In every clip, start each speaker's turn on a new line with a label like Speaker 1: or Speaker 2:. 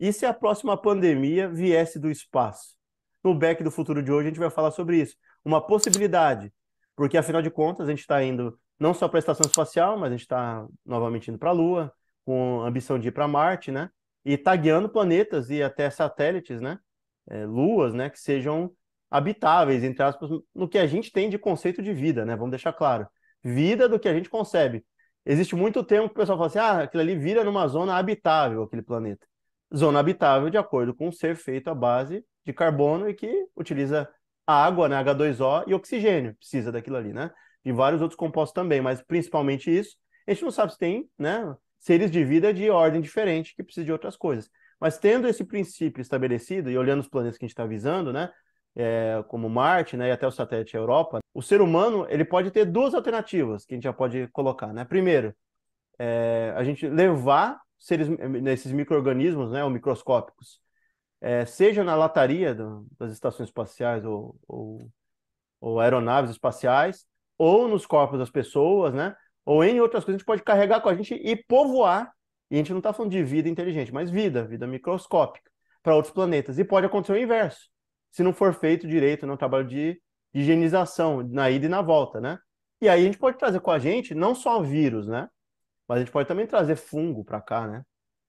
Speaker 1: E se a próxima pandemia viesse do espaço? No Back do Futuro de hoje a gente vai falar sobre isso. Uma possibilidade, porque afinal de contas a gente está indo não só para a estação espacial, mas a gente está novamente indo para a Lua, com a ambição de ir para Marte, né? E tagueando planetas e até satélites, né? É, luas, né? Que sejam habitáveis, entre aspas, no que a gente tem de conceito de vida, né? Vamos deixar claro. Vida do que a gente concebe. Existe muito tempo que o pessoal fala assim, ah, aquilo ali vira numa zona habitável, aquele planeta. Zona habitável de acordo com um ser feito à base de carbono e que utiliza água, né, H2O e oxigênio, precisa daquilo ali, né? E vários outros compostos também, mas principalmente isso. A gente não sabe se tem, né, seres de vida de ordem diferente que precisam de outras coisas. Mas tendo esse princípio estabelecido e olhando os planetas que a gente está visando, né, é, como Marte, né, e até o satélite Europa, o ser humano ele pode ter duas alternativas que a gente já pode colocar, né? Primeiro, é, a gente levar seres nesses micro-organismos, né, ou microscópicos, é, seja na lataria do, das estações espaciais ou, ou, ou, aeronaves espaciais, ou nos corpos das pessoas, né, ou em outras coisas, a gente pode carregar com a gente e povoar. E a gente não está falando de vida inteligente, mas vida, vida microscópica, para outros planetas. E pode acontecer o inverso se não for feito direito no trabalho de higienização, na ida e na volta, né? E aí a gente pode trazer com a gente não só vírus, né? Mas a gente pode também trazer fungo para cá, né?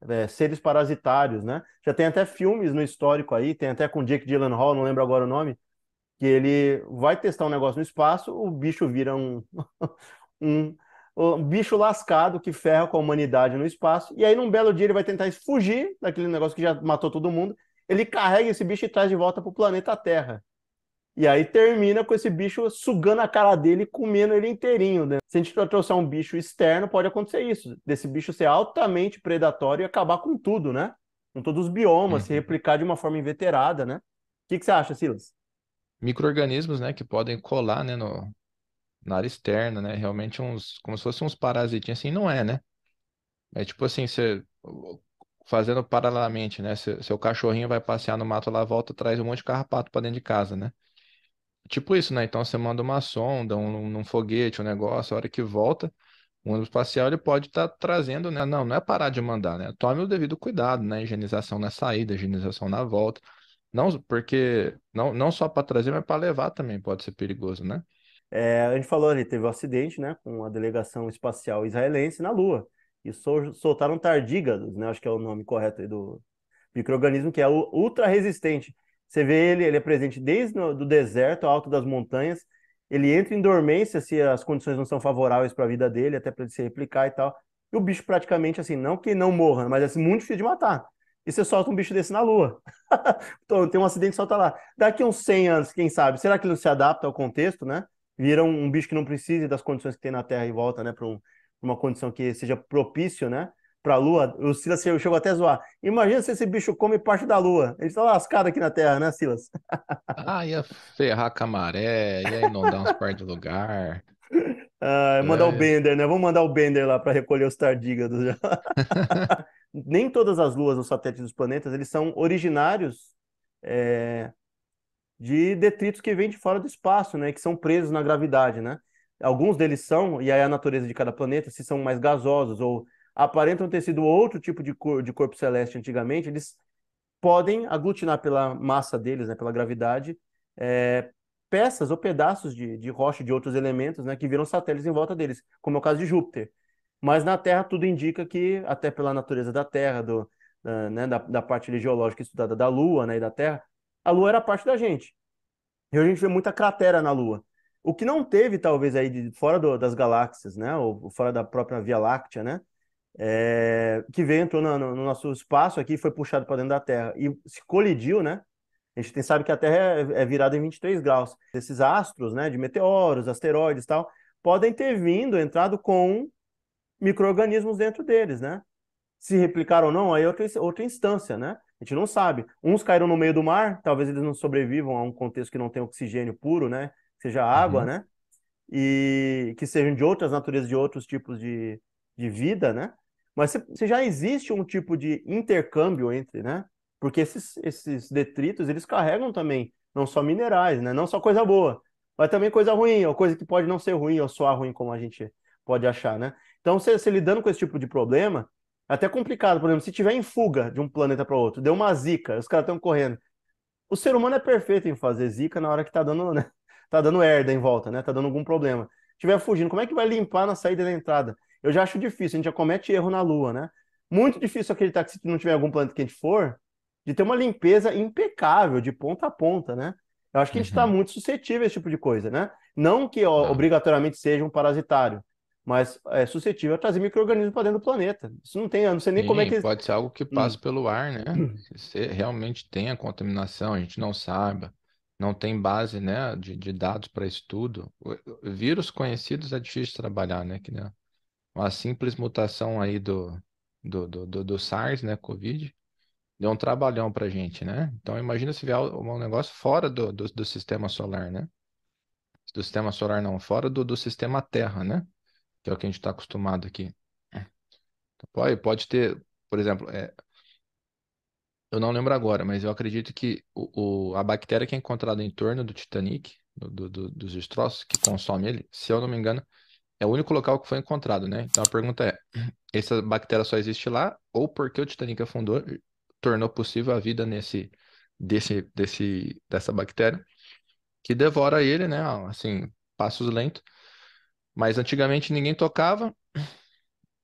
Speaker 1: É, seres parasitários, né? Já tem até filmes no histórico aí, tem até com Jake Gyllenhaal, não lembro agora o nome, que ele vai testar um negócio no espaço, o bicho vira um, um, um bicho lascado que ferra com a humanidade no espaço, e aí num belo dia ele vai tentar fugir daquele negócio que já matou todo mundo, ele carrega esse bicho e traz de volta para o planeta Terra. E aí termina com esse bicho sugando a cara dele e comendo ele inteirinho, né? Se a gente trouxer um bicho externo, pode acontecer isso. Desse bicho ser altamente predatório e acabar com tudo, né? Com todos os biomas, uhum. se replicar de uma forma inveterada, né? O que, que você acha, Silas?
Speaker 2: Micro-organismos, né, que podem colar, né, no, na área externa, né? Realmente uns, como se fossem uns parasitinhos, assim, não é, né? É tipo assim, você fazendo paralelamente, né? Seu, seu cachorrinho vai passear no mato lá, volta, traz um monte de carrapato para dentro de casa, né? Tipo isso, né? Então você manda uma sonda, um, um foguete, um negócio, a hora que volta, o ônibus espacial ele pode estar tá trazendo, né? Não, não é parar de mandar, né? Tome o devido cuidado, né? Higienização na saída, higienização na volta. Não, porque não, não só para trazer, mas para levar também pode ser perigoso, né?
Speaker 1: É, a gente falou ali, teve um acidente, né, com a delegação espacial israelense na Lua e soltaram tardígrados, né? Acho que é o nome correto aí do microorganismo que é ultra resistente. Você vê ele, ele é presente desde o do deserto, alto das montanhas. Ele entra em dormência se as condições não são favoráveis para a vida dele, até para ele se replicar e tal. E o bicho praticamente assim, não que não morra, mas é assim, muito difícil de matar. E você solta um bicho desse na lua. então, tem um acidente, solta lá. Daqui uns 100 anos, quem sabe, será que ele não se adapta ao contexto, né? Vira um, um bicho que não precise das condições que tem na Terra e volta, né, para um, uma condição que seja propício, né? Para a Lua, o Silas chegou até a zoar. Imagina se esse bicho come parte da Lua. Ele está lascado aqui na Terra, né, Silas?
Speaker 2: Ah, ia ferrar com a maré, ia inundar uns partes do lugar.
Speaker 1: Ah, mandar é. o Bender, né? Vamos mandar o Bender lá para recolher os tardígrados. Nem todas as luas nos satélites dos planetas eles são originários é, de detritos que vêm de fora do espaço, né? Que são presos na gravidade, né? alguns deles são, e aí a natureza de cada planeta, se são mais gasosos ou aparentam ter sido outro tipo de, cor, de corpo celeste antigamente, eles podem aglutinar pela massa deles, né, pela gravidade, é, peças ou pedaços de, de rocha de outros elementos né, que viram satélites em volta deles, como é o caso de Júpiter. Mas na Terra tudo indica que, até pela natureza da Terra, do, da, né, da, da parte geológica estudada da Lua né, e da Terra, a Lua era parte da gente. E hoje a gente vê muita cratera na Lua. O que não teve, talvez, aí de, fora do, das galáxias, né? Ou fora da própria Via Láctea, né? É, que veio, entrou no, no, nosso espaço aqui foi puxado para dentro da Terra. E se colidiu, né? A gente tem, sabe que a Terra é, é virada em 23 graus. Esses astros, né? De meteoros, asteroides e tal, podem ter vindo, entrado com micro-organismos dentro deles, né? Se replicaram ou não, aí é outra, outra instância, né? A gente não sabe. Uns caíram no meio do mar, talvez eles não sobrevivam a um contexto que não tem oxigênio puro, né? seja água, uhum. né? E que sejam de outras naturezas, de outros tipos de, de vida, né? Mas se, se já existe um tipo de intercâmbio entre, né? Porque esses, esses detritos, eles carregam também não só minerais, né? Não só coisa boa, mas também coisa ruim, ou coisa que pode não ser ruim ou soar ruim como a gente pode achar, né? Então, se, se lidando com esse tipo de problema, É até complicado, por exemplo, se tiver em fuga de um planeta para outro, deu uma zica, os caras estão correndo. O ser humano é perfeito em fazer zica na hora que tá dando, né? Tá dando herda em volta, né? Tá dando algum problema. Estiver fugindo, como é que vai limpar na saída na entrada? Eu já acho difícil, a gente já comete erro na Lua, né? Muito difícil acreditar que se não tiver algum planeta que a gente for, de ter uma limpeza impecável, de ponta a ponta, né? Eu acho que a gente está uhum. muito suscetível a esse tipo de coisa, né? Não que ó, obrigatoriamente seja um parasitário, mas é suscetível a trazer micro-organismos para dentro do planeta. Isso não tem, eu não sei nem
Speaker 2: Sim,
Speaker 1: como é que.
Speaker 2: Pode ser algo que passe hum. pelo ar, né? Se realmente tem a contaminação, a gente não saiba, não tem base, né, de, de dados para estudo. Vírus conhecidos é difícil de trabalhar, né? Que, né? Uma simples mutação aí do, do, do, do, do SARS, né, Covid, deu um trabalhão para gente, né? Então imagina se vier um negócio fora do, do, do sistema solar, né? Do sistema solar não, fora do, do sistema Terra, né? Que é o que a gente está acostumado aqui. Pode, pode ter, por exemplo, é, eu não lembro agora, mas eu acredito que o, o, a bactéria que é encontrada em torno do Titanic, do, do, dos destroços que consome ele, se eu não me engano, é o único local que foi encontrado, né? Então a pergunta é: essa bactéria só existe lá ou porque o Titanic afundou tornou possível a vida nesse desse desse dessa bactéria que devora ele, né? Assim, passos lentos. Mas antigamente ninguém tocava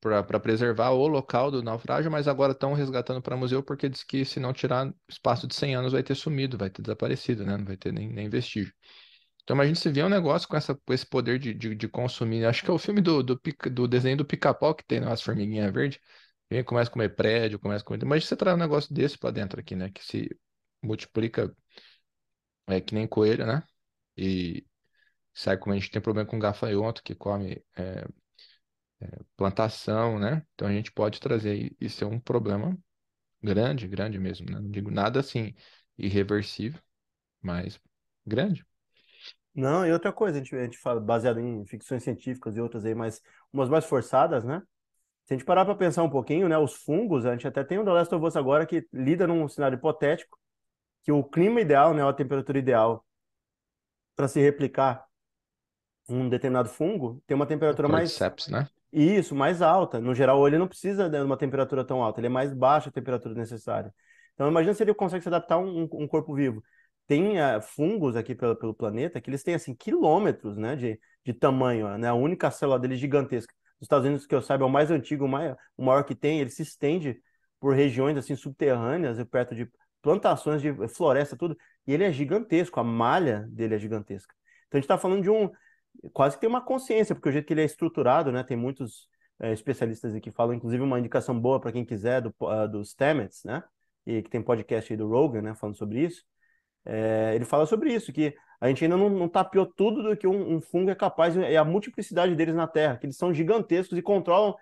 Speaker 2: para preservar o local do naufrágio, mas agora estão resgatando para museu porque diz que se não tirar espaço de 100 anos vai ter sumido, vai ter desaparecido, né? Não vai ter nem, nem vestígio. Então imagina se vê um negócio com, essa, com esse poder de, de, de consumir. Acho que é o filme do, do, do desenho do pica-pau que tem nas formiguinhas verdes. Vem, começa a comer prédio, começa a comer. Imagina você traz um negócio desse para dentro aqui, né? Que se multiplica é que nem coelho, né? E sai como a gente tem problema com gafanhoto que come é, é, plantação, né? Então a gente pode trazer isso é um problema grande, grande mesmo, né? Não digo nada assim irreversível, mas grande.
Speaker 1: Não, e outra coisa, a gente, a gente fala baseado em ficções científicas e outras aí, mas umas mais forçadas, né? Se a gente parar para pensar um pouquinho, né, os fungos, a gente até tem o The Last of Us agora que lida num cenário hipotético, que o clima ideal, né, a temperatura ideal para se replicar um determinado fungo tem uma temperatura mais
Speaker 2: Cordyceps, né?
Speaker 1: Isso, mais alta. No geral, ele não precisa de uma temperatura tão alta, ele é mais baixa a temperatura necessária. Então, imagina se ele consegue se adaptar a um, um corpo vivo tem uh, fungos aqui pelo, pelo, planeta que eles têm assim quilômetros né, de, de tamanho, né? A única célula dele gigantesca. Nos Estados Unidos, que eu saiba, é o mais antigo, o maior, o maior que tem, ele se estende por regiões assim subterrâneas, perto de plantações de floresta, tudo, e ele é gigantesco, a malha dele é gigantesca. Então a gente está falando de um quase que tem uma consciência, porque o jeito que ele é estruturado, né? Tem muitos é, especialistas aqui que falam, inclusive uma indicação boa para quem quiser do, uh, dos Stamets, né? E que tem podcast aí do Rogan, né? Falando sobre isso é, ele fala sobre isso, que a gente ainda não, não tapeou tudo do que um, um, fungo é capaz, e a multiplicidade deles na Terra, que eles são gigantescos e controlam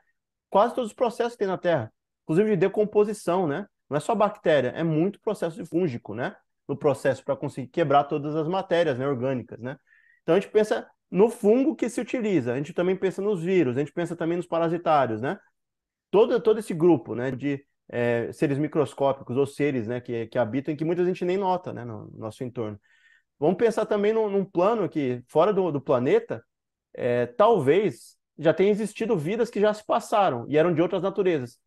Speaker 1: quase todos os processos que tem na Terra, inclusive de decomposição, né? Não é só bactéria, é muito processo de fúngico, né? No processo para conseguir quebrar todas as matérias né, orgânicas, né? Então a gente pensa no fungo que se utiliza, a gente também pensa nos vírus, a gente pensa também nos parasitários, né? Todo, todo esse grupo, né, de é, seres microscópicos ou seres né, que, que habitam e que muita gente nem nota né, no nosso entorno. Vamos pensar também num, num plano que, fora do, do planeta, é, talvez já tenha existido vidas que já se passaram e eram de outras naturezas.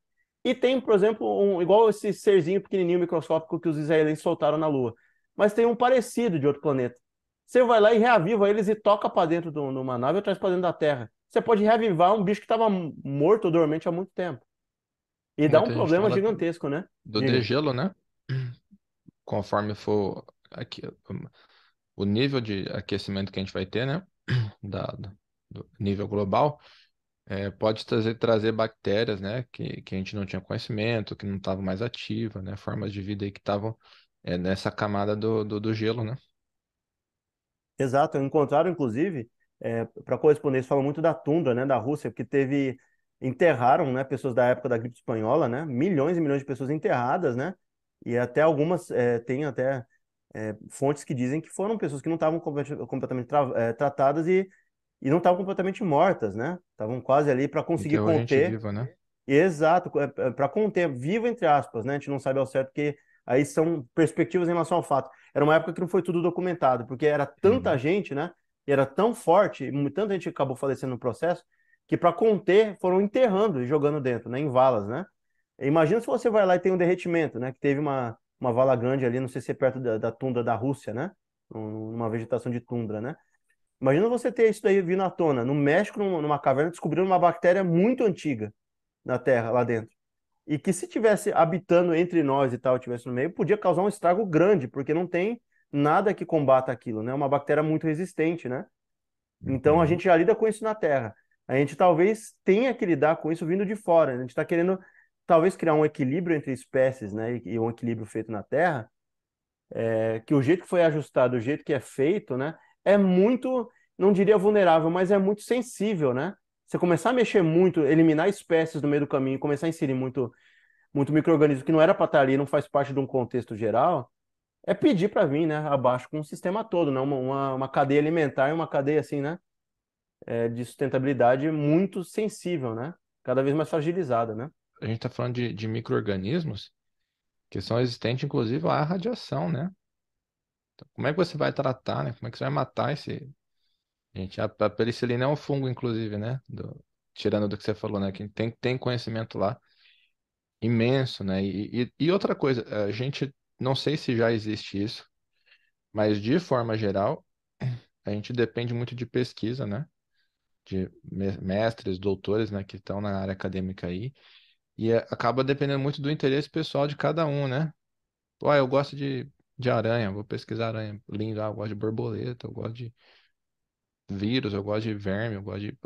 Speaker 1: E tem, por exemplo, um, igual esse serzinho pequenininho microscópico que os israelenses soltaram na Lua. Mas tem um parecido de outro planeta. Você vai lá e reaviva eles e toca para dentro de uma nave ou traz para dentro da Terra. Você pode reavivar um bicho que estava morto ou dormente há muito tempo. E dá um problema gigantesco, né?
Speaker 2: Do degelo, né? Conforme for aqui, o nível de aquecimento que a gente vai ter, né? Da, do nível global, é, pode trazer, trazer bactérias, né? Que, que a gente não tinha conhecimento, que não estavam mais ativas, né? Formas de vida aí que estavam é, nessa camada do, do, do, gelo, né?
Speaker 1: Exato, encontraram, inclusive, é, para correspondência, falam muito da tundra, né? Da Rússia, porque teve enterraram, né, pessoas da época da gripe espanhola, né, milhões e milhões de pessoas enterradas, né, e até algumas é, tem até é, fontes que dizem que foram pessoas que não estavam completamente tra é, tratadas e, e não estavam completamente mortas, né, estavam quase ali para conseguir conter.
Speaker 2: Viva, né?
Speaker 1: Exato, para conter, vivo entre aspas, né, a gente não sabe ao certo que aí são perspectivas em relação ao fato. Era uma época que não foi tudo documentado, porque era tanta uhum. gente, né, e era tão forte, tanta gente acabou falecendo no processo, que para conter foram enterrando e jogando dentro, né, em valas, né? Imagina se você vai lá e tem um derretimento, né? Que teve uma, uma vala grande ali, não sei se é perto da, da tundra da Rússia, né? Numa vegetação de tundra, né? Imagina você ter isso daí vindo à tona. No México, numa caverna, descobriram uma bactéria muito antiga na Terra, lá dentro. E que se tivesse habitando entre nós e tal, tivesse no meio, podia causar um estrago grande, porque não tem nada que combata aquilo, né? Uma bactéria muito resistente, né? Então a gente já lida com isso na Terra. A gente talvez tenha que lidar com isso vindo de fora. A gente está querendo talvez criar um equilíbrio entre espécies, né? E um equilíbrio feito na Terra, é, que o jeito que foi ajustado, o jeito que é feito, né? É muito, não diria vulnerável, mas é muito sensível, né? Você começar a mexer muito, eliminar espécies no meio do caminho, começar a inserir muito, muito microorganismo que não era para estar ali, não faz parte de um contexto geral, é pedir para vir, né? Abaixo com o sistema todo, né? Uma, uma, uma cadeia alimentar e uma cadeia assim, né? É, de sustentabilidade muito sensível, né? Cada vez mais fragilizada, né?
Speaker 2: A gente está falando de, de micro-organismos que são resistentes, inclusive, à radiação, né? Então, como é que você vai tratar, né? Como é que você vai matar esse... Gente, a, a penicilina é um fungo, inclusive, né? Do, tirando do que você falou, né? Que tem, tem conhecimento lá imenso, né? E, e, e outra coisa, a gente não sei se já existe isso, mas de forma geral, a gente depende muito de pesquisa, né? De mestres, doutores, né, que estão na área acadêmica aí, e é, acaba dependendo muito do interesse pessoal de cada um, né? Pô, eu gosto de, de aranha, vou pesquisar aranha. Lindo, ah, eu gosto de borboleta, eu gosto de vírus, eu gosto de verme, eu gosto de.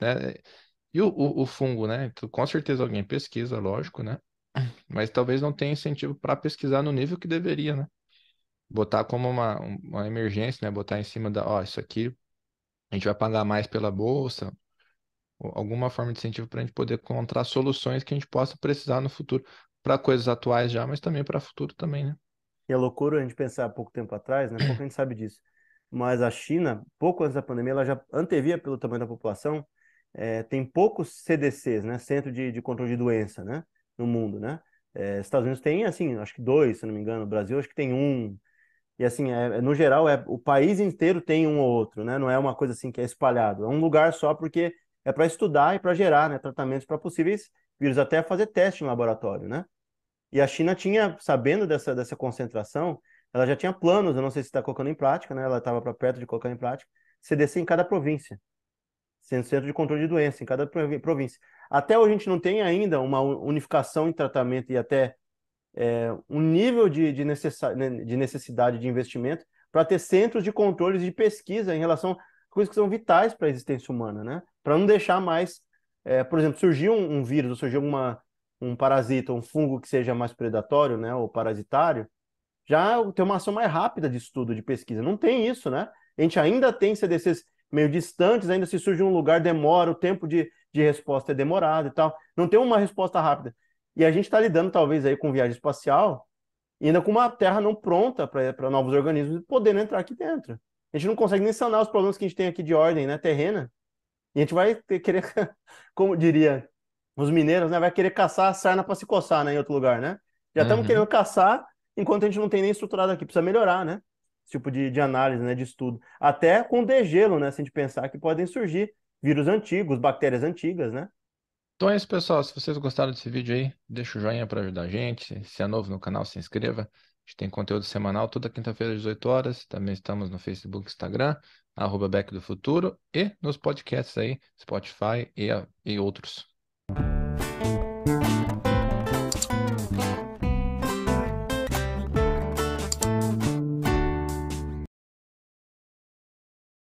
Speaker 2: Né? E o, o, o fungo, né? Com certeza alguém pesquisa, lógico, né? Mas talvez não tenha incentivo para pesquisar no nível que deveria, né? Botar como uma, uma emergência, né? Botar em cima da, ó, isso aqui a gente vai pagar mais pela bolsa, alguma forma de incentivo para a gente poder encontrar soluções que a gente possa precisar no futuro, para coisas atuais já, mas também para futuro também, né?
Speaker 1: E é loucura a gente pensar pouco tempo atrás, né? Pouco a gente sabe disso. Mas a China, pouco antes da pandemia, ela já antevia pelo tamanho da população, é, tem poucos CDCs, né? Centro de, de Controle de Doença, né? No mundo, né? É, Estados Unidos tem, assim, acho que dois, se não me engano. O Brasil acho que tem um. E assim, é, é, no geral, é, o país inteiro tem um ou outro, né? Não é uma coisa assim que é espalhado. É um lugar só porque é para estudar e para gerar né, tratamentos para possíveis vírus, até fazer teste em laboratório, né? E a China tinha, sabendo dessa, dessa concentração, ela já tinha planos, eu não sei se está colocando em prática, né? Ela estava para perto de colocar em prática, CDC em cada província. Centro de controle de doença em cada província. Até hoje a gente não tem ainda uma unificação em tratamento e até é, um nível de, de, de necessidade de investimento para ter centros de controles de pesquisa em relação coisas que são vitais para a existência humana, né? Para não deixar mais, é, por exemplo, surgiu um, um vírus, ou surgiu uma, um parasita, um fungo que seja mais predatório, né, ou parasitário, já tem uma ação mais rápida de estudo, de pesquisa. Não tem isso, né? A gente ainda tem CDCs meio distantes, ainda se surge um lugar, demora, o tempo de, de resposta é demorado e tal. Não tem uma resposta rápida. E a gente está lidando, talvez, aí com viagem espacial, ainda com uma terra não pronta para novos organismos podendo entrar aqui dentro. A gente não consegue nem sanar os problemas que a gente tem aqui de ordem né, terrena. E a gente vai ter, querer, como diria os mineiros, né? Vai querer caçar a sarna para se coçar, né? Em outro lugar, né? Já estamos uhum. querendo caçar enquanto a gente não tem nem estruturado aqui. Precisa melhorar, né? Esse tipo de, de análise, né? De estudo. Até com degelo, né? Se a gente pensar que podem surgir vírus antigos, bactérias antigas, né?
Speaker 2: Então é isso, pessoal. Se vocês gostaram desse vídeo aí, deixa o joinha para ajudar a gente. Se é novo no canal, se inscreva gente tem conteúdo semanal toda quinta-feira às 18 horas. Também estamos no Facebook, Instagram, arroba Back do Futuro e nos podcasts aí, Spotify e, e outros.